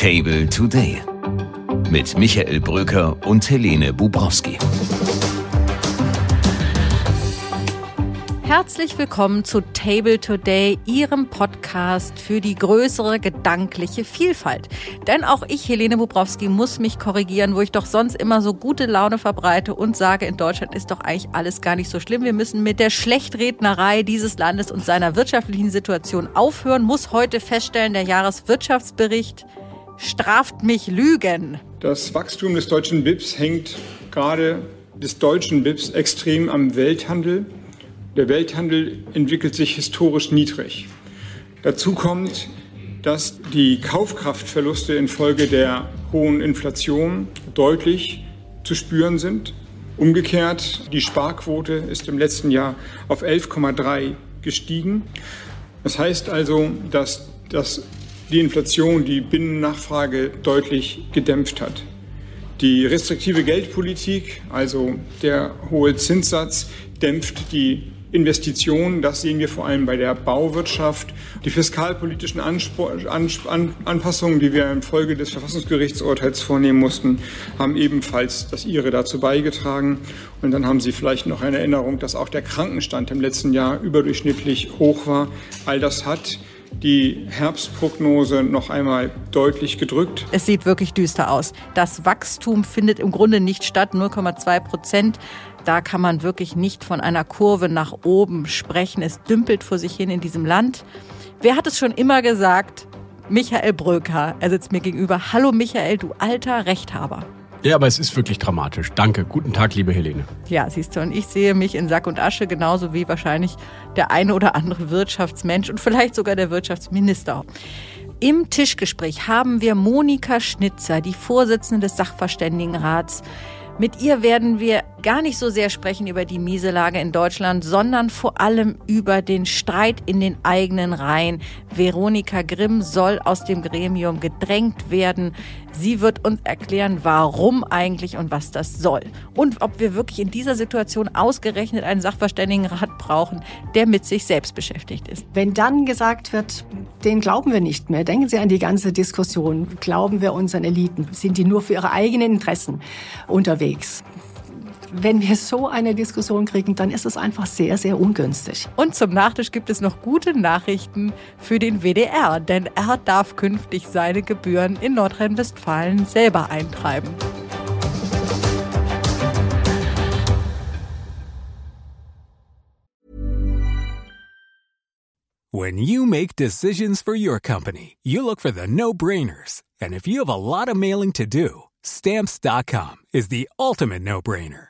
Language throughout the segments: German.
Table Today mit Michael Bröker und Helene Bubrowski. Herzlich willkommen zu Table Today, Ihrem Podcast für die größere gedankliche Vielfalt. Denn auch ich, Helene Bubrowski, muss mich korrigieren, wo ich doch sonst immer so gute Laune verbreite und sage, in Deutschland ist doch eigentlich alles gar nicht so schlimm. Wir müssen mit der Schlechtrednerei dieses Landes und seiner wirtschaftlichen Situation aufhören, muss heute feststellen, der Jahreswirtschaftsbericht straft mich Lügen. Das Wachstum des deutschen BIPs hängt gerade des deutschen BIPs extrem am Welthandel der Welthandel entwickelt sich historisch niedrig. Dazu kommt, dass die Kaufkraftverluste infolge der hohen Inflation deutlich zu spüren sind. Umgekehrt, die Sparquote ist im letzten Jahr auf 11,3 gestiegen. Das heißt also, dass, dass die Inflation die Binnennachfrage deutlich gedämpft hat. Die restriktive Geldpolitik, also der hohe Zinssatz, dämpft die Investitionen, das sehen wir vor allem bei der Bauwirtschaft. Die fiskalpolitischen Anspor An An Anpassungen, die wir infolge des Verfassungsgerichtsurteils vornehmen mussten, haben ebenfalls das ihre dazu beigetragen. Und dann haben Sie vielleicht noch eine Erinnerung, dass auch der Krankenstand im letzten Jahr überdurchschnittlich hoch war. All das hat die Herbstprognose noch einmal deutlich gedrückt. Es sieht wirklich düster aus. Das Wachstum findet im Grunde nicht statt, 0,2 Prozent. Da kann man wirklich nicht von einer Kurve nach oben sprechen. Es dümpelt vor sich hin in diesem Land. Wer hat es schon immer gesagt? Michael Bröker. Er sitzt mir gegenüber. Hallo Michael, du alter Rechthaber. Ja, aber es ist wirklich dramatisch. Danke. Guten Tag, liebe Helene. Ja, siehst du, und ich sehe mich in Sack und Asche genauso wie wahrscheinlich der eine oder andere Wirtschaftsmensch und vielleicht sogar der Wirtschaftsminister. Im Tischgespräch haben wir Monika Schnitzer, die Vorsitzende des Sachverständigenrats. Mit ihr werden wir gar nicht so sehr sprechen über die miese Lage in Deutschland, sondern vor allem über den Streit in den eigenen Reihen. Veronika Grimm soll aus dem Gremium gedrängt werden. Sie wird uns erklären, warum eigentlich und was das soll. Und ob wir wirklich in dieser Situation ausgerechnet einen Sachverständigenrat brauchen, der mit sich selbst beschäftigt ist. Wenn dann gesagt wird, den glauben wir nicht mehr, denken Sie an die ganze Diskussion, glauben wir unseren Eliten, sind die nur für ihre eigenen Interessen unterwegs? Wenn wir so eine Diskussion kriegen, dann ist es einfach sehr, sehr ungünstig. Und zum Nachtisch gibt es noch gute Nachrichten für den WDR, denn er darf künftig seine Gebühren in Nordrhein-Westfalen selber eintreiben. When you make decisions for your company, you look for the no-brainers. And if you have a lot of mailing to do, stamps.com is the ultimate no-brainer.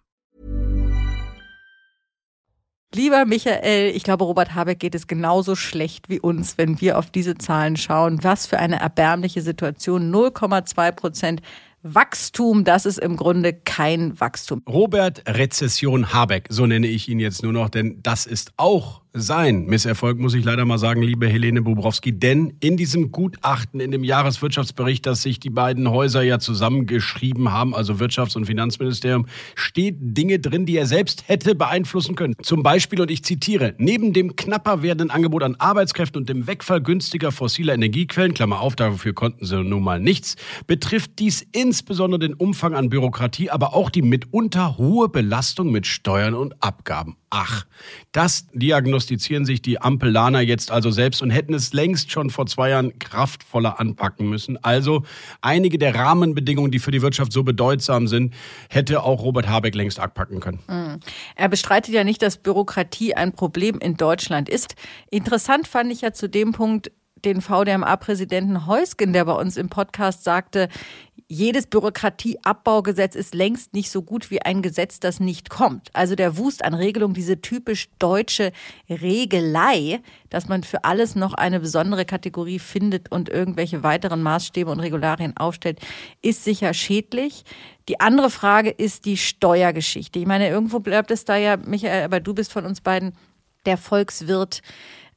Lieber Michael, ich glaube, Robert Habeck geht es genauso schlecht wie uns, wenn wir auf diese Zahlen schauen. Was für eine erbärmliche Situation. 0,2 Prozent Wachstum, das ist im Grunde kein Wachstum. Robert Rezession Habeck, so nenne ich ihn jetzt nur noch, denn das ist auch sein Misserfolg, muss ich leider mal sagen, liebe Helene Bobrowski. Denn in diesem Gutachten, in dem Jahreswirtschaftsbericht, das sich die beiden Häuser ja zusammengeschrieben haben, also Wirtschafts- und Finanzministerium, steht Dinge drin, die er selbst hätte beeinflussen können. Zum Beispiel, und ich zitiere, neben dem knapper werdenden Angebot an Arbeitskräften und dem Wegfall günstiger fossiler Energiequellen, Klammer auf, dafür konnten sie nun mal nichts, betrifft dies in insbesondere den Umfang an Bürokratie, aber auch die mitunter hohe Belastung mit Steuern und Abgaben. Ach, das diagnostizieren sich die Ampellaner jetzt also selbst und hätten es längst schon vor zwei Jahren kraftvoller anpacken müssen. Also einige der Rahmenbedingungen, die für die Wirtschaft so bedeutsam sind, hätte auch Robert Habeck längst abpacken können. Mhm. Er bestreitet ja nicht, dass Bürokratie ein Problem in Deutschland ist. Interessant fand ich ja zu dem Punkt, den VDMA-Präsidenten Heusgen, der bei uns im Podcast sagte, jedes Bürokratieabbaugesetz ist längst nicht so gut wie ein Gesetz, das nicht kommt. Also der Wust an Regelungen, diese typisch deutsche Regelei, dass man für alles noch eine besondere Kategorie findet und irgendwelche weiteren Maßstäbe und Regularien aufstellt, ist sicher schädlich. Die andere Frage ist die Steuergeschichte. Ich meine, irgendwo bleibt es da ja, Michael, aber du bist von uns beiden der Volkswirt.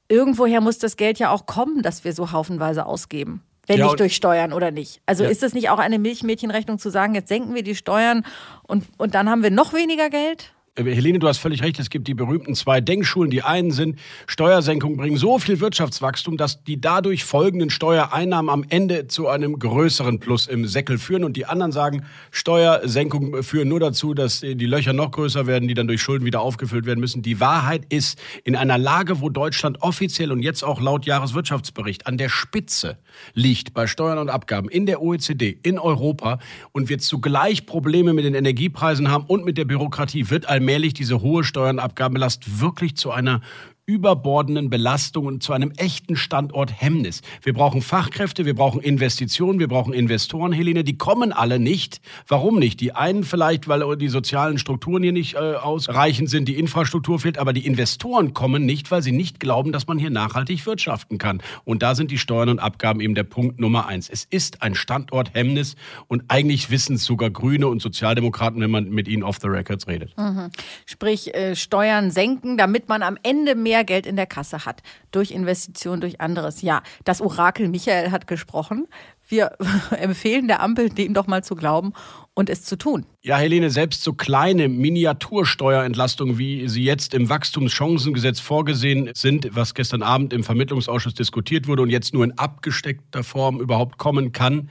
Irgendwoher muss das Geld ja auch kommen, das wir so haufenweise ausgeben wenn ja, nicht durch Steuern oder nicht. Also ja. ist das nicht auch eine Milchmädchenrechnung zu sagen, jetzt senken wir die Steuern und, und dann haben wir noch weniger Geld? Äh, Helene, du hast völlig recht. Es gibt die berühmten zwei Denkschulen. Die einen sind, Steuersenkungen bringen so viel Wirtschaftswachstum, dass die dadurch folgenden Steuereinnahmen am Ende zu einem größeren Plus im Säckel führen. Und die anderen sagen, Steuersenkungen führen nur dazu, dass die Löcher noch größer werden, die dann durch Schulden wieder aufgefüllt werden müssen. Die Wahrheit ist, in einer Lage, wo Deutschland offiziell und jetzt auch laut Jahreswirtschaftsbericht an der Spitze liegt bei Steuern und Abgaben in der OECD, in Europa und wir zugleich Probleme mit den Energiepreisen haben und mit der Bürokratie, wird ein allmählich diese hohe Steuern- und Abgabenlast wirklich zu einer überbordenden Belastung und zu einem echten Standorthemmnis. Wir brauchen Fachkräfte, wir brauchen Investitionen, wir brauchen Investoren, Helene, die kommen alle nicht. Warum nicht? Die einen vielleicht, weil die sozialen Strukturen hier nicht äh, ausreichend sind, die Infrastruktur fehlt, aber die Investoren kommen nicht, weil sie nicht glauben, dass man hier nachhaltig wirtschaften kann. Und da sind die Steuern und Abgaben eben der Punkt Nummer eins. Es ist ein Standorthemmnis und eigentlich wissen es sogar Grüne und Sozialdemokraten, wenn man mit ihnen off the records redet. Mhm. Sprich, äh, Steuern senken, damit man am Ende mehr mehr Geld in der Kasse hat. Durch Investitionen, durch anderes. Ja, das Orakel Michael hat gesprochen. Wir empfehlen der Ampel, dem doch mal zu glauben und es zu tun. Ja, Helene, selbst so kleine Miniatursteuerentlastungen, wie sie jetzt im Wachstumschancengesetz vorgesehen sind, was gestern Abend im Vermittlungsausschuss diskutiert wurde und jetzt nur in abgesteckter Form überhaupt kommen kann,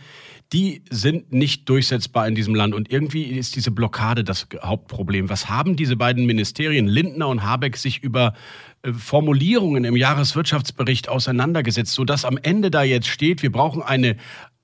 die sind nicht durchsetzbar in diesem Land. Und irgendwie ist diese Blockade das Hauptproblem. Was haben diese beiden Ministerien, Lindner und Habeck, sich über Formulierungen im Jahreswirtschaftsbericht auseinandergesetzt, sodass am Ende da jetzt steht, wir brauchen eine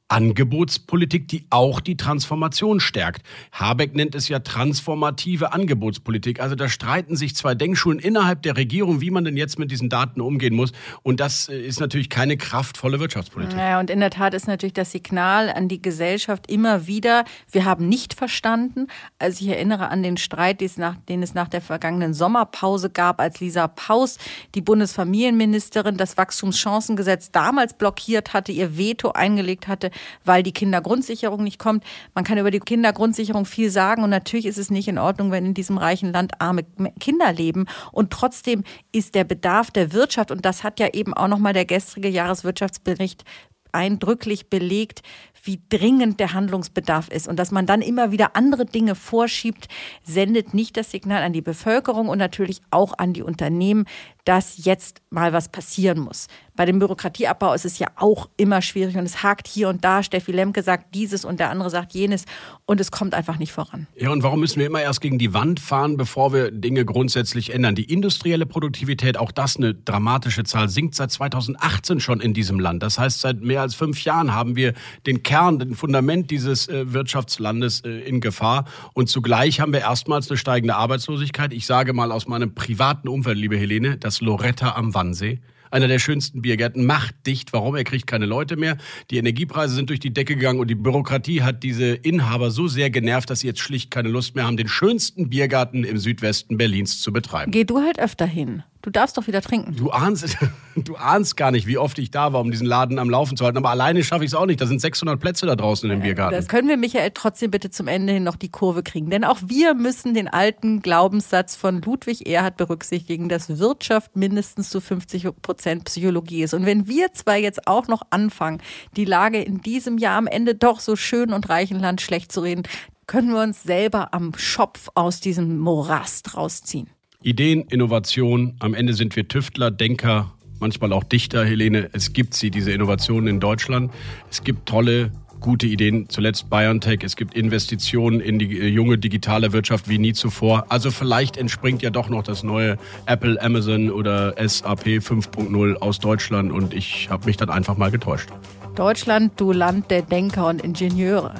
Angebotspolitik, die auch die Transformation stärkt. Habeck nennt es ja transformative Angebotspolitik. Also da streiten sich zwei Denkschulen innerhalb der Regierung, wie man denn jetzt mit diesen Daten umgehen muss. Und das äh, ist natürlich keine kraftvolle Wirtschaftspolitik. Ja, und in der Tat ist natürlich das Signal an die Gesellschaft immer wieder, wir haben nicht verstanden. Also ich erinnere an den Streit, den es nach der vergangenen Sommerpause gab, als Lisa Paus, die Bundesfamilienministerin, das Wachstumschancengesetz damals blockiert hatte, ihr Veto eingelegt hatte weil die Kindergrundsicherung nicht kommt. Man kann über die Kindergrundsicherung viel sagen und natürlich ist es nicht in Ordnung, wenn in diesem reichen Land arme Kinder leben und trotzdem ist der Bedarf der Wirtschaft und das hat ja eben auch noch mal der gestrige Jahreswirtschaftsbericht eindrücklich belegt, wie dringend der Handlungsbedarf ist und dass man dann immer wieder andere Dinge vorschiebt, sendet nicht das Signal an die Bevölkerung und natürlich auch an die Unternehmen, dass jetzt mal was passieren muss. Bei dem Bürokratieabbau ist es ja auch immer schwierig und es hakt hier und da. Steffi Lemke sagt dieses und der andere sagt jenes und es kommt einfach nicht voran. Ja, und warum müssen wir immer erst gegen die Wand fahren, bevor wir Dinge grundsätzlich ändern? Die industrielle Produktivität, auch das eine dramatische Zahl, sinkt seit 2018 schon in diesem Land. Das heißt, seit mehr als fünf Jahren haben wir den Kern, den Fundament dieses äh, Wirtschaftslandes äh, in Gefahr. Und zugleich haben wir erstmals eine steigende Arbeitslosigkeit. Ich sage mal aus meinem privaten Umfeld, liebe Helene, das Loretta am Wannsee einer der schönsten Biergärten, macht dicht. Warum? Er kriegt keine Leute mehr. Die Energiepreise sind durch die Decke gegangen und die Bürokratie hat diese Inhaber so sehr genervt, dass sie jetzt schlicht keine Lust mehr haben, den schönsten Biergarten im Südwesten Berlins zu betreiben. Geh du halt öfter hin. Du darfst doch wieder trinken. Du ahnst, du ahnst gar nicht, wie oft ich da war, um diesen Laden am Laufen zu halten. Aber alleine schaffe ich es auch nicht. Da sind 600 Plätze da draußen in dem Biergarten. Das können wir, Michael, trotzdem bitte zum Ende hin noch die Kurve kriegen. Denn auch wir müssen den alten Glaubenssatz von Ludwig Erhard berücksichtigen, dass Wirtschaft mindestens zu 50 Prozent Psychologie ist. Und wenn wir zwar jetzt auch noch anfangen, die Lage in diesem Jahr am Ende doch so schön und reichen Land schlecht zu reden, können wir uns selber am Schopf aus diesem Morast rausziehen. Ideen, Innovation. Am Ende sind wir Tüftler, Denker, manchmal auch Dichter, Helene. Es gibt sie, diese Innovationen in Deutschland. Es gibt tolle gute Ideen. Zuletzt BioNTech. Es gibt Investitionen in die äh, junge digitale Wirtschaft wie nie zuvor. Also vielleicht entspringt ja doch noch das neue Apple, Amazon oder SAP 5.0 aus Deutschland und ich habe mich dann einfach mal getäuscht. Deutschland, du Land der Denker und Ingenieure.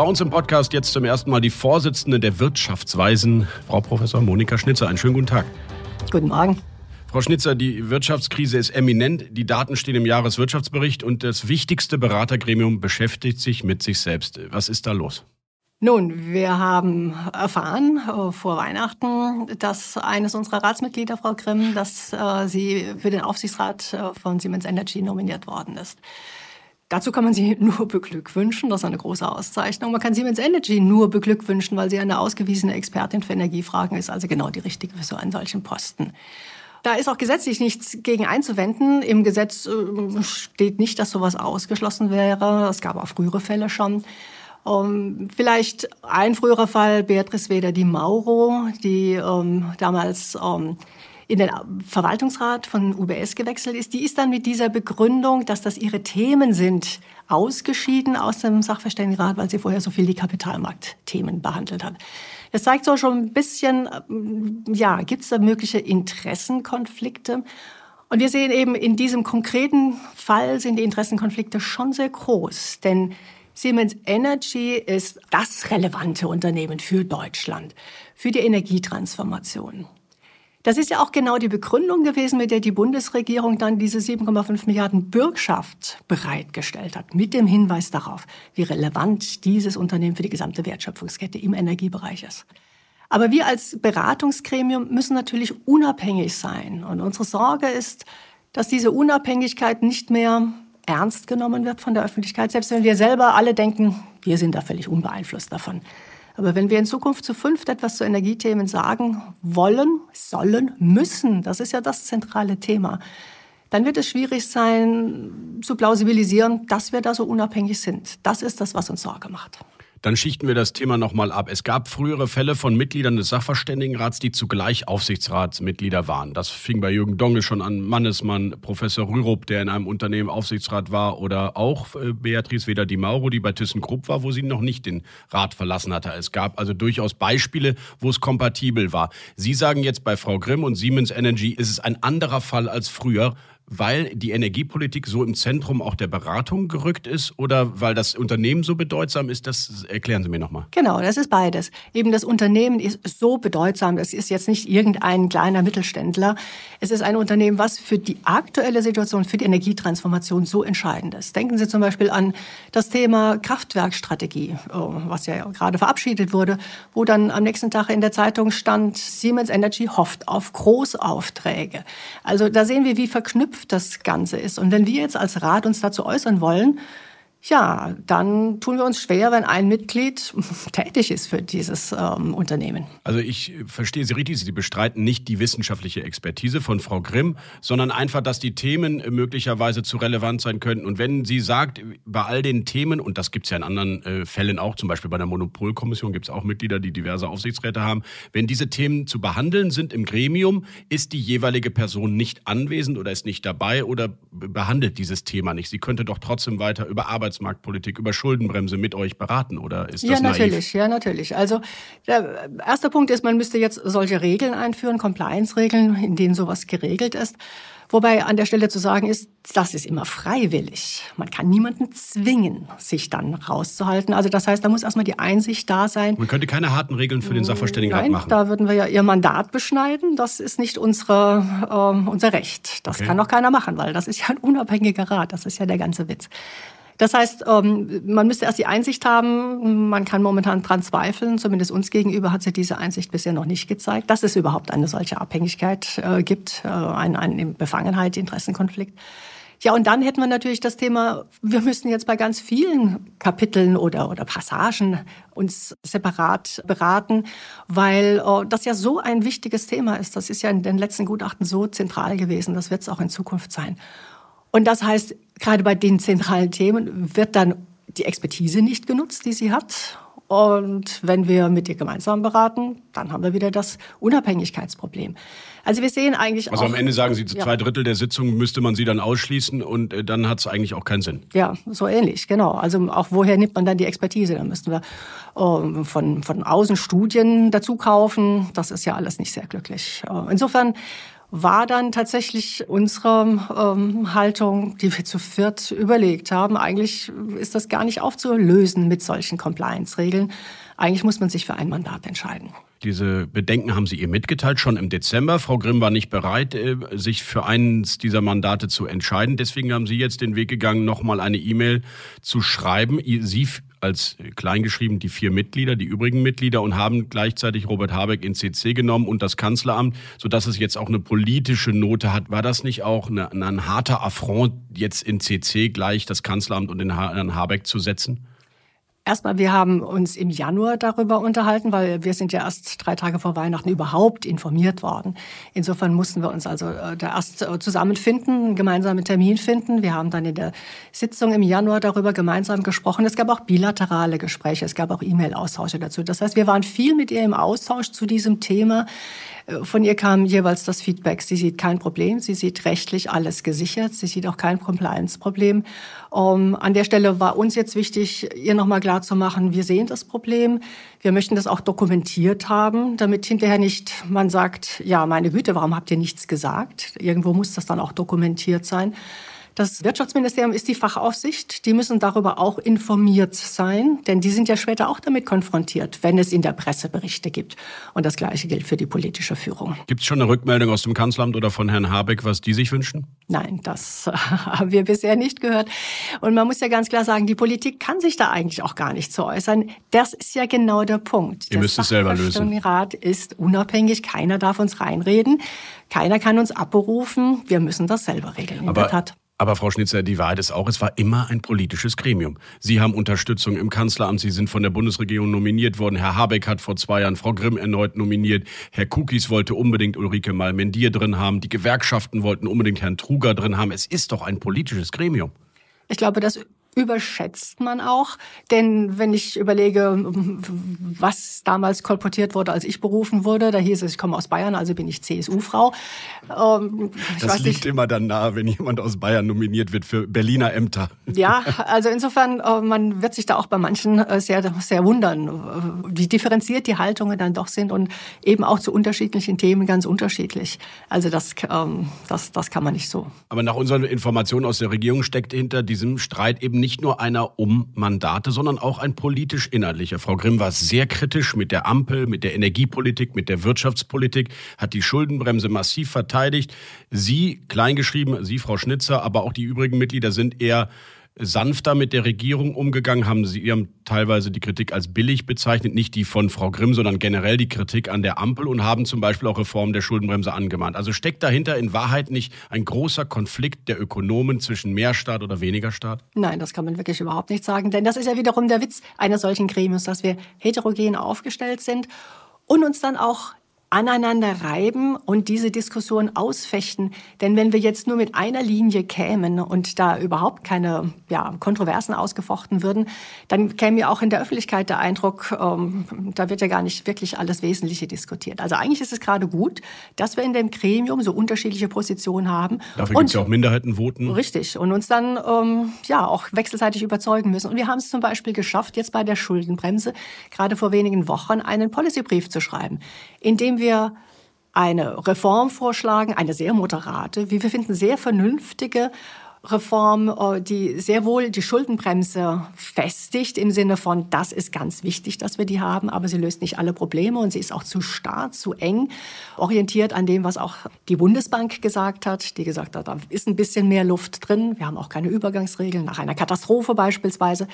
Bei uns im Podcast jetzt zum ersten Mal die Vorsitzende der Wirtschaftsweisen, Frau Professor Monika Schnitzer. Einen schönen guten Tag. Guten Morgen. Frau Schnitzer, die Wirtschaftskrise ist eminent. Die Daten stehen im Jahreswirtschaftsbericht und das wichtigste Beratergremium beschäftigt sich mit sich selbst. Was ist da los? Nun, wir haben erfahren äh, vor Weihnachten, dass eines unserer Ratsmitglieder, Frau Grimm, dass äh, sie für den Aufsichtsrat äh, von Siemens Energy nominiert worden ist. Dazu kann man sie nur beglückwünschen. Das ist eine große Auszeichnung. Man kann Siemens Energy nur beglückwünschen, weil sie eine ausgewiesene Expertin für Energiefragen ist, also genau die richtige für so einen solchen Posten. Da ist auch gesetzlich nichts gegen einzuwenden. Im Gesetz äh, steht nicht, dass sowas ausgeschlossen wäre. Es gab auch frühere Fälle schon. Um, ähm, vielleicht ein früherer Fall, Beatrice Weder die Mauro, die um, ähm, damals um, ähm, in den Verwaltungsrat von UBS gewechselt ist, die ist dann mit dieser Begründung, dass das ihre Themen sind, ausgeschieden aus dem Sachverständigenrat, weil sie vorher so viel die Kapitalmarktthemen behandelt hat. Das zeigt so schon ein bisschen, ja, gibt es da mögliche Interessenkonflikte? Und wir sehen eben in diesem konkreten Fall sind die Interessenkonflikte schon sehr groß, denn Siemens Energy ist das relevante Unternehmen für Deutschland, für die Energietransformation. Das ist ja auch genau die Begründung gewesen, mit der die Bundesregierung dann diese 7,5 Milliarden Bürgschaft bereitgestellt hat, mit dem Hinweis darauf, wie relevant dieses Unternehmen für die gesamte Wertschöpfungskette im Energiebereich ist. Aber wir als Beratungsgremium müssen natürlich unabhängig sein. Und unsere Sorge ist, dass diese Unabhängigkeit nicht mehr ernst genommen wird von der Öffentlichkeit, selbst wenn wir selber alle denken, wir sind da völlig unbeeinflusst davon. Aber wenn wir in Zukunft zu fünft etwas zu Energiethemen sagen wollen, sollen, müssen, das ist ja das zentrale Thema, dann wird es schwierig sein zu plausibilisieren, dass wir da so unabhängig sind. Das ist das, was uns Sorge macht. Dann schichten wir das Thema nochmal ab. Es gab frühere Fälle von Mitgliedern des Sachverständigenrats, die zugleich Aufsichtsratsmitglieder waren. Das fing bei Jürgen Donge schon an, Mannesmann, Professor Rürup, der in einem Unternehmen Aufsichtsrat war, oder auch äh, Beatrice Weder Di Mauro, die bei ThyssenKrupp war, wo sie noch nicht den Rat verlassen hatte. Es gab also durchaus Beispiele, wo es kompatibel war. Sie sagen jetzt bei Frau Grimm und Siemens Energy ist es ein anderer Fall als früher weil die Energiepolitik so im Zentrum auch der Beratung gerückt ist oder weil das Unternehmen so bedeutsam ist? Das erklären Sie mir nochmal. Genau, das ist beides. Eben das Unternehmen ist so bedeutsam. Es ist jetzt nicht irgendein kleiner Mittelständler. Es ist ein Unternehmen, was für die aktuelle Situation, für die Energietransformation so entscheidend ist. Denken Sie zum Beispiel an das Thema Kraftwerkstrategie, oh, was ja gerade verabschiedet wurde, wo dann am nächsten Tag in der Zeitung stand, Siemens Energy hofft auf Großaufträge. Also da sehen wir, wie verknüpft das Ganze ist. Und wenn wir jetzt als Rat uns dazu äußern wollen, ja, dann tun wir uns schwer, wenn ein Mitglied tätig ist für dieses ähm, Unternehmen. Also ich verstehe Sie richtig, Sie bestreiten nicht die wissenschaftliche Expertise von Frau Grimm, sondern einfach, dass die Themen möglicherweise zu relevant sein könnten. Und wenn sie sagt, bei all den Themen, und das gibt es ja in anderen äh, Fällen auch, zum Beispiel bei der Monopolkommission gibt es auch Mitglieder, die diverse Aufsichtsräte haben, wenn diese Themen zu behandeln sind im Gremium, ist die jeweilige Person nicht anwesend oder ist nicht dabei oder behandelt dieses Thema nicht. Sie könnte doch trotzdem weiter überarbeiten Arbeitsmarktpolitik, über Schuldenbremse mit euch beraten oder ist das Ja, natürlich, ja, natürlich. Also der erste Punkt ist, man müsste jetzt solche Regeln einführen, Compliance-Regeln, in denen sowas geregelt ist. Wobei an der Stelle zu sagen ist, das ist immer freiwillig. Man kann niemanden zwingen, sich dann rauszuhalten. Also das heißt, da muss erstmal die Einsicht da sein. Man könnte keine harten Regeln für den Sachverständigenrat Nein, machen. Da würden wir ja Ihr Mandat beschneiden. Das ist nicht unsere, äh, unser Recht. Das okay. kann doch keiner machen, weil das ist ja ein unabhängiger Rat. Das ist ja der ganze Witz. Das heißt, ähm, man müsste erst die Einsicht haben. Man kann momentan dran zweifeln. Zumindest uns gegenüber hat sie diese Einsicht bisher noch nicht gezeigt, dass es überhaupt eine solche Abhängigkeit äh, gibt, äh, eine Befangenheit, Interessenkonflikt. Ja, und dann hätten wir natürlich das Thema, wir müssen jetzt bei ganz vielen Kapiteln oder, oder Passagen uns separat beraten, weil oh, das ja so ein wichtiges Thema ist. Das ist ja in den letzten Gutachten so zentral gewesen. Das wird es auch in Zukunft sein. Und das heißt, gerade bei den zentralen Themen wird dann die Expertise nicht genutzt, die sie hat. Und wenn wir mit ihr gemeinsam beraten, dann haben wir wieder das Unabhängigkeitsproblem. Also wir sehen eigentlich Also auch, am Ende sagen Sie, zwei Ja. Drittel der Sitzung müsste man sie dann ausschließen und äh, dann hat es eigentlich auch keinen Sinn. Ja, so ähnlich, genau. Also auch woher nimmt man dann die Expertise? Da müssten wir ähm, von, von außen Studien dazu kaufen. Das ist ja alles nicht sehr glücklich. Äh, Insofern war dann tatsächlich unsere ähm, Haltung, die wir zu viert überlegt haben, eigentlich ist das gar nicht aufzulösen mit solchen Compliance-Regeln. Eigentlich muss man sich für ein Mandat entscheiden. Diese Bedenken haben Sie ihr mitgeteilt, schon im Dezember. Frau Grimm war nicht bereit, äh, sich für eines dieser Mandate zu entscheiden. Deswegen haben Sie jetzt den Weg gegangen, nochmal eine E-Mail zu schreiben. Sie als kleingeschrieben die vier Mitglieder, die übrigen Mitglieder und haben gleichzeitig Robert Habeck in CC genommen und das Kanzleramt, sodass es jetzt auch eine politische Note hat. War das nicht auch eine, ein harter Affront, jetzt in CC gleich das Kanzleramt und den Herrn Habeck zu setzen? Erstmal, wir haben uns im Januar darüber unterhalten, weil wir sind ja erst drei Tage vor Weihnachten überhaupt informiert worden. Insofern mussten wir uns also äh, da erst äh, zusammenfinden, einen gemeinsamen Termin finden. Wir haben dann in der Sitzung im Januar darüber gemeinsam gesprochen. Es gab auch bilaterale Gespräche, es gab auch E-Mail-Austausche dazu. Das heißt, wir waren viel mit ihr im Austausch zu diesem Thema. Äh, Von ihr kam jeweils das Feedback, sie sieht kein Problem, sie sieht rechtlich alles gesichert, sie sieht auch kein Compliance-Problem. Um, an der Stelle war uns jetzt wichtig, ihr nochmal klarzumachen, wir sehen das Problem, wir möchten das auch dokumentiert haben, damit hinterher nicht man sagt, ja, meine Güte, warum habt ihr nichts gesagt? Irgendwo muss das dann auch dokumentiert sein. Das Wirtschaftsministerium ist die Fachaufsicht. Die müssen darüber auch informiert sein, denn die sind ja später auch damit konfrontiert, wenn es in der Presse Berichte gibt. Und das Gleiche gilt für die politische Führung. Gibt es schon eine Rückmeldung aus dem Kanzleramt oder von Herrn Habeck, was die sich wünschen? Nein, das haben wir bisher nicht gehört. Und man muss ja ganz klar sagen, die Politik kann sich da eigentlich auch gar nicht zu äußern. Das ist ja genau der Punkt. Ihr müsst es selber lösen. Der Sachverständigenrat ist unabhängig. Keiner darf uns reinreden. Keiner kann uns abberufen. Wir müssen das selber regeln. In der Tat. Aber Frau Schnitzer, die Wahrheit ist auch, es war immer ein politisches Gremium. Sie haben Unterstützung im Kanzleramt, Sie sind von der Bundesregierung nominiert worden. Herr Habeck hat vor zwei Jahren Frau Grimm erneut nominiert. Herr Kukis wollte unbedingt Ulrike Malmendier drin haben. Die Gewerkschaften wollten unbedingt Herrn Truger drin haben. Es ist doch ein politisches Gremium. Ich glaube, das überschätzt man auch. Denn wenn ich überlege, was damals kolportiert wurde, als ich berufen wurde, da hieß es, ich komme aus Bayern, also bin ich CSU-Frau. Ähm, Das liegt nicht. immer dann nahe, wenn jemand aus Bayern nominiert wird für Berliner Ämter. Ja, also insofern, äh, man wird sich da auch bei manchen äh, sehr, sehr wundern, äh, wie differenziert die Haltungen dann doch sind und eben auch zu unterschiedlichen Themen ganz unterschiedlich. Also das, ähm, das, das kann man nicht so. Aber nach unseren Informationen aus der Regierung steckt hinter diesem Streit eben nicht nur einer um Mandate, sondern auch ein politisch-inhaltlicher. Frau Grimm war sehr kritisch mit der Ampel, mit der Energiepolitik, mit der Wirtschaftspolitik, hat die Schuldenbremse massiv verteidigt. Sie, kleingeschrieben, Sie, Frau Schnitzer, aber auch die übrigen Mitglieder sind eher sanfter mit der Regierung umgegangen, haben sie haben teilweise die Kritik als billig bezeichnet, nicht die von Frau Grimm, sondern generell die Kritik an der Ampel und haben zum Beispiel auch Reformen der Schuldenbremse angemahnt. Also steckt dahinter in Wahrheit nicht ein großer Konflikt der Ökonomen zwischen mehr Staat oder weniger Staat? Nein, das kann man wirklich überhaupt nicht sagen, denn das ist ja wiederum der Witz eines solchen Gremiums, dass wir heterogen aufgestellt sind und uns dann auch aneinander reiben und diese Diskussion ausfechten. Denn wenn wir jetzt nur mit einer Linie kämen und da überhaupt keine ja, Kontroversen ausgefochten würden, dann käme ja auch in der Öffentlichkeit der Eindruck, ähm, da wird ja gar nicht wirklich alles Wesentliche diskutiert. Also eigentlich ist es gerade gut, dass wir in dem Gremium so unterschiedliche Positionen haben. Dafür gibt es ja auch Minderheitenvoten. Richtig. Und uns dann ähm, ja auch wechselseitig überzeugen müssen. Und wir haben es zum Beispiel geschafft, jetzt bei der Schuldenbremse gerade vor wenigen Wochen einen Policybrief zu schreiben, in dem wir eine Reform vorschlagen, eine sehr moderate, wie wir finden, sehr vernünftige Reform, äh, die sehr wohl die Schuldenbremse festigt im Sinne von, das ist ganz wichtig, dass wir die haben, aber sie löst nicht alle Probleme und sie ist auch zu starr, zu eng, orientiert an dem, was auch die Bundesbank gesagt hat, die gesagt hat, da ist ein bisschen mehr Luft drin. Wir haben auch keine Übergangsregeln nach einer Katastrophe beispielsweise.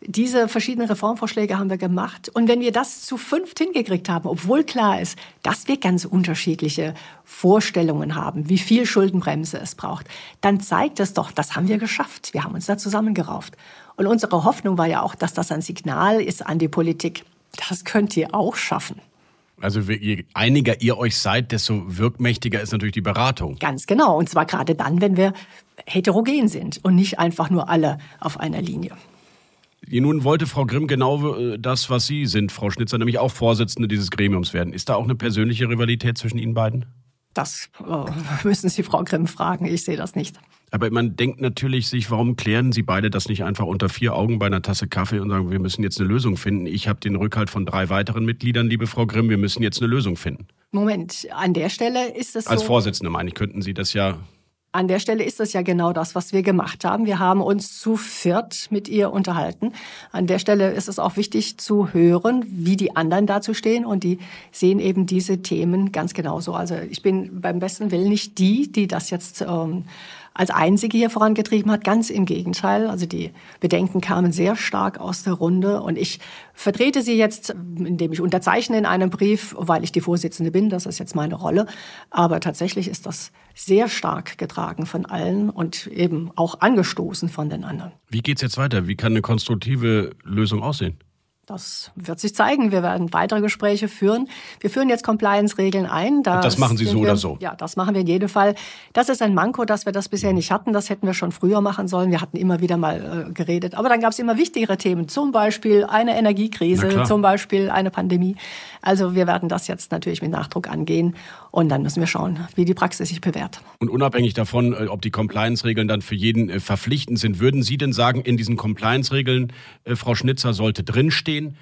Diese verschiedenen Reformvorschläge haben wir gemacht. Und wenn wir das zu fünft hingekriegt haben, obwohl klar ist, dass wir ganz unterschiedliche Vorstellungen haben, wie viel Schuldenbremse es braucht, dann zeigt es doch, das haben wir geschafft. Wir haben uns da zusammengerauft. Und unsere Hoffnung war ja auch, dass das ein Signal ist an die Politik. Das könnt ihr auch schaffen. Also je einiger ihr euch seid, desto wirkmächtiger ist natürlich die Beratung. Ganz genau. Und zwar gerade dann, wenn wir heterogen sind und nicht einfach nur alle auf einer Linie. Nun wollte Frau Grimm genau äh, das, was Sie sind, Frau Schnitzer, nämlich auch Vorsitzende dieses Gremiums werden. Ist da auch eine persönliche Rivalität zwischen Ihnen beiden? Das äh, müssen Sie Frau Grimm fragen. Ich sehe das nicht. Aber man denkt natürlich sich, warum klären Sie beide das nicht einfach unter vier Augen bei einer Tasse Kaffee und sagen, wir müssen jetzt eine Lösung finden. Ich habe den Rückhalt von drei weiteren Mitgliedern, liebe Frau Grimm, wir müssen jetzt eine Lösung finden. Moment, an der Stelle ist es so. Als Vorsitzende meine ich, könnten Sie das ja an der Stelle ist das ja genau das, was wir gemacht haben. Wir haben uns zu viert mit ihr unterhalten. An der Stelle ist es auch wichtig zu hören, wie die anderen dazu stehen und die sehen eben diese Themen ganz genauso. Also ich bin beim besten Willen nicht die, die das jetzt ähm, als einzige hier vorangetrieben hat. Ganz im Gegenteil. Also die Bedenken kamen sehr stark aus der Runde. Und ich vertrete sie jetzt, indem ich unterzeichne in einem Brief, weil ich die Vorsitzende bin. Das ist jetzt meine Rolle. Aber tatsächlich ist das sehr stark getragen von allen und eben auch angestoßen von den anderen. Wie geht es jetzt weiter? Wie kann eine konstruktive Lösung aussehen? Das wird sich zeigen. Wir werden weitere Gespräche führen. Wir führen jetzt Compliance-Regeln ein. Das, das machen Sie so wir, oder so? Ja, das machen wir in jedem Fall. Das ist ein Manko, dass wir das bisher nicht hatten. Das hätten wir schon früher machen sollen. Wir hatten immer wieder mal äh, geredet. Aber dann gab es immer wichtigere Themen. Zum Beispiel eine Energiekrise, zum Beispiel eine Pandemie. Also wir werden das jetzt natürlich mit Nachdruck angehen. Und dann müssen wir schauen, wie die Praxis sich bewährt. Und unabhängig davon, äh, ob die Compliance-Regeln dann für jeden äh, verpflichtend sind, würden Sie denn sagen, in diesen Compliance-Regeln, äh, Frau Schnitzer, sollte drinstehen,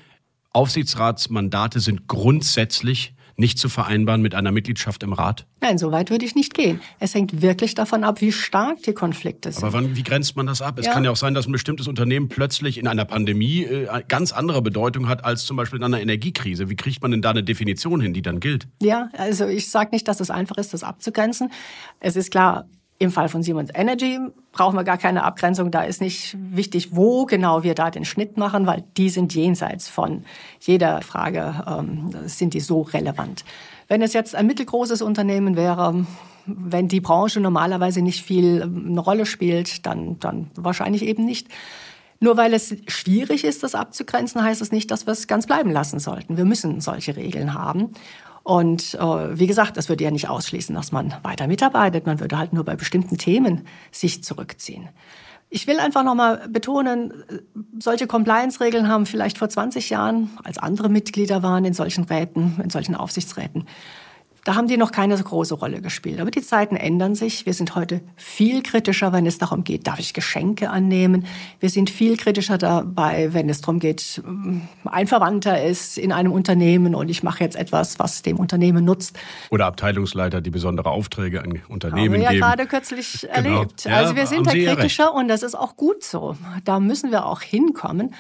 Aufsichtsratsmandate sind grundsätzlich nicht zu vereinbaren mit einer Mitgliedschaft im Rat? Nein, so weit würde ich nicht gehen. Es hängt wirklich davon ab, wie stark die Konflikte sind. Aber wann, wie grenzt man das ab? Es ja. kann ja auch sein, dass ein bestimmtes Unternehmen plötzlich in einer Pandemie äh, ganz andere Bedeutung hat als zum Beispiel in einer Energiekrise. Wie kriegt man denn da eine Definition hin, die dann gilt? Ja, also ich sage nicht, dass es einfach ist, das abzugrenzen. Es ist klar, im Fall von Siemens Energy brauchen wir gar keine Abgrenzung. Da ist nicht wichtig, wo genau wir da den Schnitt machen, weil die sind jenseits von jeder Frage, ähm, sind die so relevant. Wenn es jetzt ein mittelgroßes Unternehmen wäre, wenn die Branche normalerweise nicht viel ähm, eine Rolle spielt, dann, dann wahrscheinlich eben nicht. Nur weil es schwierig ist, das abzugrenzen, heißt es nicht, dass wir es ganz bleiben lassen sollten. Wir müssen solche Regeln haben. Und äh, wie gesagt, das würde ja nicht ausschließen, dass man weiter mitarbeitet. Man würde halt nur bei bestimmten Themen sich zurückziehen. Ich will einfach nochmal betonen, solche Compliance-Regeln haben vielleicht vor 20 Jahren, als andere Mitglieder waren in solchen Räten, in solchen Aufsichtsräten, da haben die noch keine so große Rolle gespielt. Aber die Zeiten ändern sich. Wir sind heute viel kritischer, wenn es darum geht, darf ich Geschenke annehmen. Wir sind viel kritischer dabei, wenn es darum geht, ein Verwandter ist in einem Unternehmen und ich mache jetzt etwas, was dem Unternehmen nutzt. Oder Abteilungsleiter, die besondere Aufträge an Unternehmen haben wir ja geben. gerade kürzlich genau. erlebt. Ja, also wir sind da kritischer und das ist auch gut so. Da müssen wir auch hinkommen.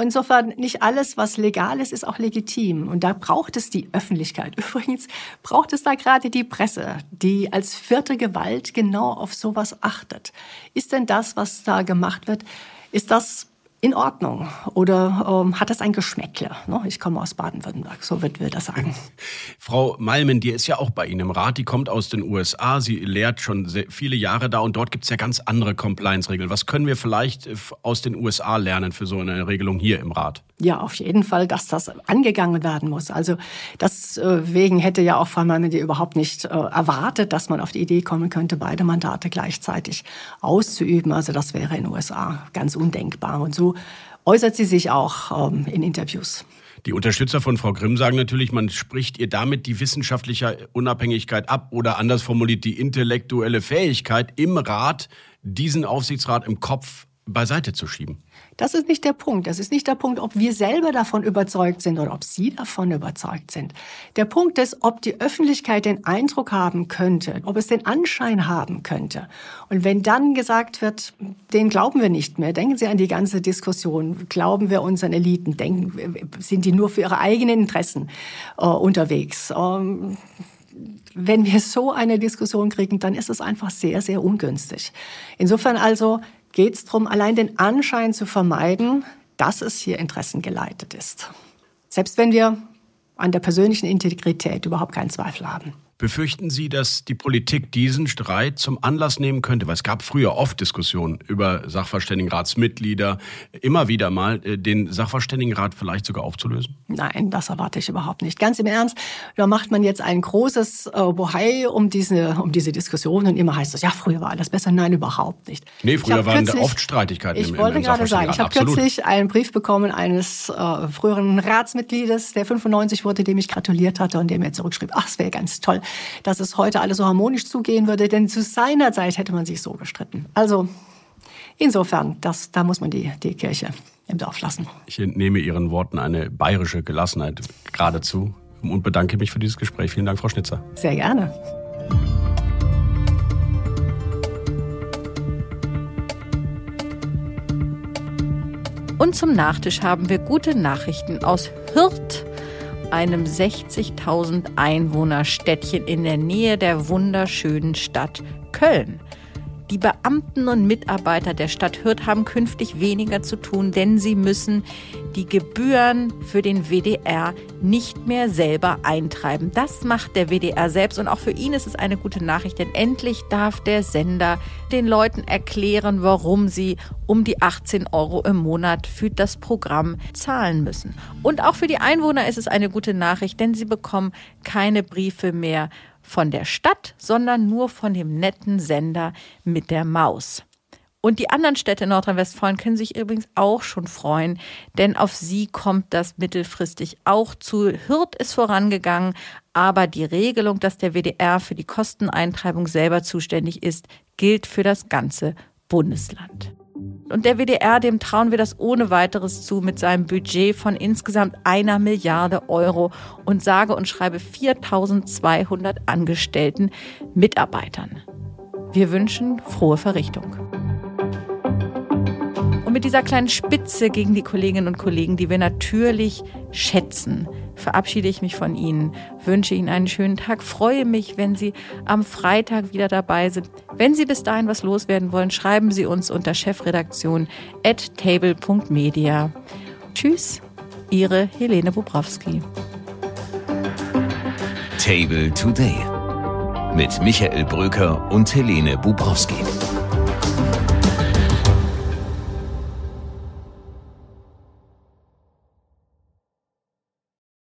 Insofern nicht alles, was legal ist, ist auch legitim. Und da braucht es die Öffentlichkeit. Übrigens braucht es da gerade die Presse, die als vierte Gewalt genau auf sowas achtet. Ist denn das, was da gemacht wird, ist das in Ordnung oder ähm, hat das ein Geschmäckle? Ne? Ich komme aus Baden-Württemberg, so wird wir das sagen. Frau Malmen, die ist ja auch bei Ihnen im Rat, die kommt aus den USA, sie lehrt schon viele Jahre da und dort gibt es ja ganz andere Compliance-Regeln. Was können wir vielleicht äh, aus den USA lernen für so eine Regelung hier im Rat? Ja, auf jeden Fall, dass das angegangen werden muss. Also deswegen hätte ja auch Frau Malmen die überhaupt nicht äh, erwartet, dass man auf die Idee kommen könnte, beide Mandate gleichzeitig auszuüben. Also das wäre in den USA ganz undenkbar. Und so äußert sie sich auch ähm, in Interviews. Die Unterstützer von Frau Grimm sagen natürlich, man spricht ihr damit die wissenschaftliche Unabhängigkeit ab oder anders formuliert die intellektuelle Fähigkeit im Rat, diesen Aufsichtsrat im Kopf beiseite zu schieben. Das ist nicht der Punkt. Das ist nicht der Punkt, ob wir selber davon überzeugt sind oder ob Sie davon überzeugt sind. Der Punkt ist, ob die Öffentlichkeit den Eindruck haben könnte, ob es den Anschein haben könnte. Und wenn dann gesagt wird, den glauben wir nicht mehr, denken Sie an die ganze Diskussion, glauben wir unseren Eliten, denken, sind die nur für ihre eigenen Interessen äh, unterwegs? Ähm, wenn wir so eine Diskussion kriegen, dann ist es einfach sehr, sehr ungünstig. Insofern also geht es darum, allein den Anschein zu vermeiden, dass es hier interessengeleitet ist. Selbst wenn wir an der persönlichen Integrität überhaupt keinen Zweifel haben. Befürchten Sie, dass die Politik diesen Streit zum Anlass nehmen könnte? Weil es gab früher oft Diskussionen über Sachverständigenratsmitglieder, immer wieder mal äh, den Sachverständigenrat vielleicht sogar aufzulösen? Nein, das erwarte ich überhaupt nicht. Ganz im Ernst, da macht man jetzt ein großes äh, Bohai um diese, um diese Diskussion und immer heißt es, ja, früher war alles besser. Nein, überhaupt nicht. Nee, früher waren kürzlich, oft Streitigkeiten ich im, wollte im gerade sagen, ich habe kürzlich einen Brief bekommen eines äh, früheren Ratsmitgliedes, der 95 wurde, dem ich gratuliert hatte und der mir zurückschrieb, ach, es wäre ganz toll, dass es heute alles so harmonisch zugehen würde, denn zu seiner Zeit hätte man sich so gestritten. Also insofern, das, da muss man die, die Kirche im Dorf lassen. Ich entnehme Ihren Worten eine bayerische Gelassenheit geradezu und bedanke mich für dieses Gespräch. Vielen Dank, Frau Schnitzer. Sehr gerne. Und zum Nachtisch haben wir gute Nachrichten aus Hürth einem 60.000 Einwohnerstädtchen in der Nähe der wunderschönen Stadt Köln. Die Beamten und Mitarbeiter der Stadt Hürth haben künftig weniger zu tun, denn sie müssen die Gebühren für den WDR nicht mehr selber eintreiben. Das macht der WDR selbst und auch für ihn ist es eine gute Nachricht, denn endlich darf der Sender den Leuten erklären, warum sie um die 18 Euro im Monat für das Programm zahlen müssen. Und auch für die Einwohner ist es eine gute Nachricht, denn sie bekommen keine Briefe mehr von der Stadt, sondern nur von dem netten Sender mit der Maus. Und die anderen Städte in Nordrhein-Westfalen können sich übrigens auch schon freuen, denn auf sie kommt das mittelfristig auch zu. Hürth ist vorangegangen, aber die Regelung, dass der WDR für die Kosteneintreibung selber zuständig ist, gilt für das ganze Bundesland. Und der WDR, dem trauen wir das ohne weiteres zu mit seinem Budget von insgesamt einer Milliarde Euro und sage und schreibe 4200 angestellten Mitarbeitern. Wir wünschen frohe Verrichtung. Und mit dieser kleinen Spitze gegen die Kolleginnen und Kollegen, die wir natürlich schätzen, verabschiede ich mich von Ihnen, wünsche Ihnen einen schönen Tag, freue mich, wenn Sie am Freitag wieder dabei sind. Wenn Sie bis dahin was loswerden wollen, schreiben Sie uns unter chefredaktion at table.media. Tschüss, Ihre Helene Bobrowski. Table Today mit Michael Bröker und Helene Bubrowski.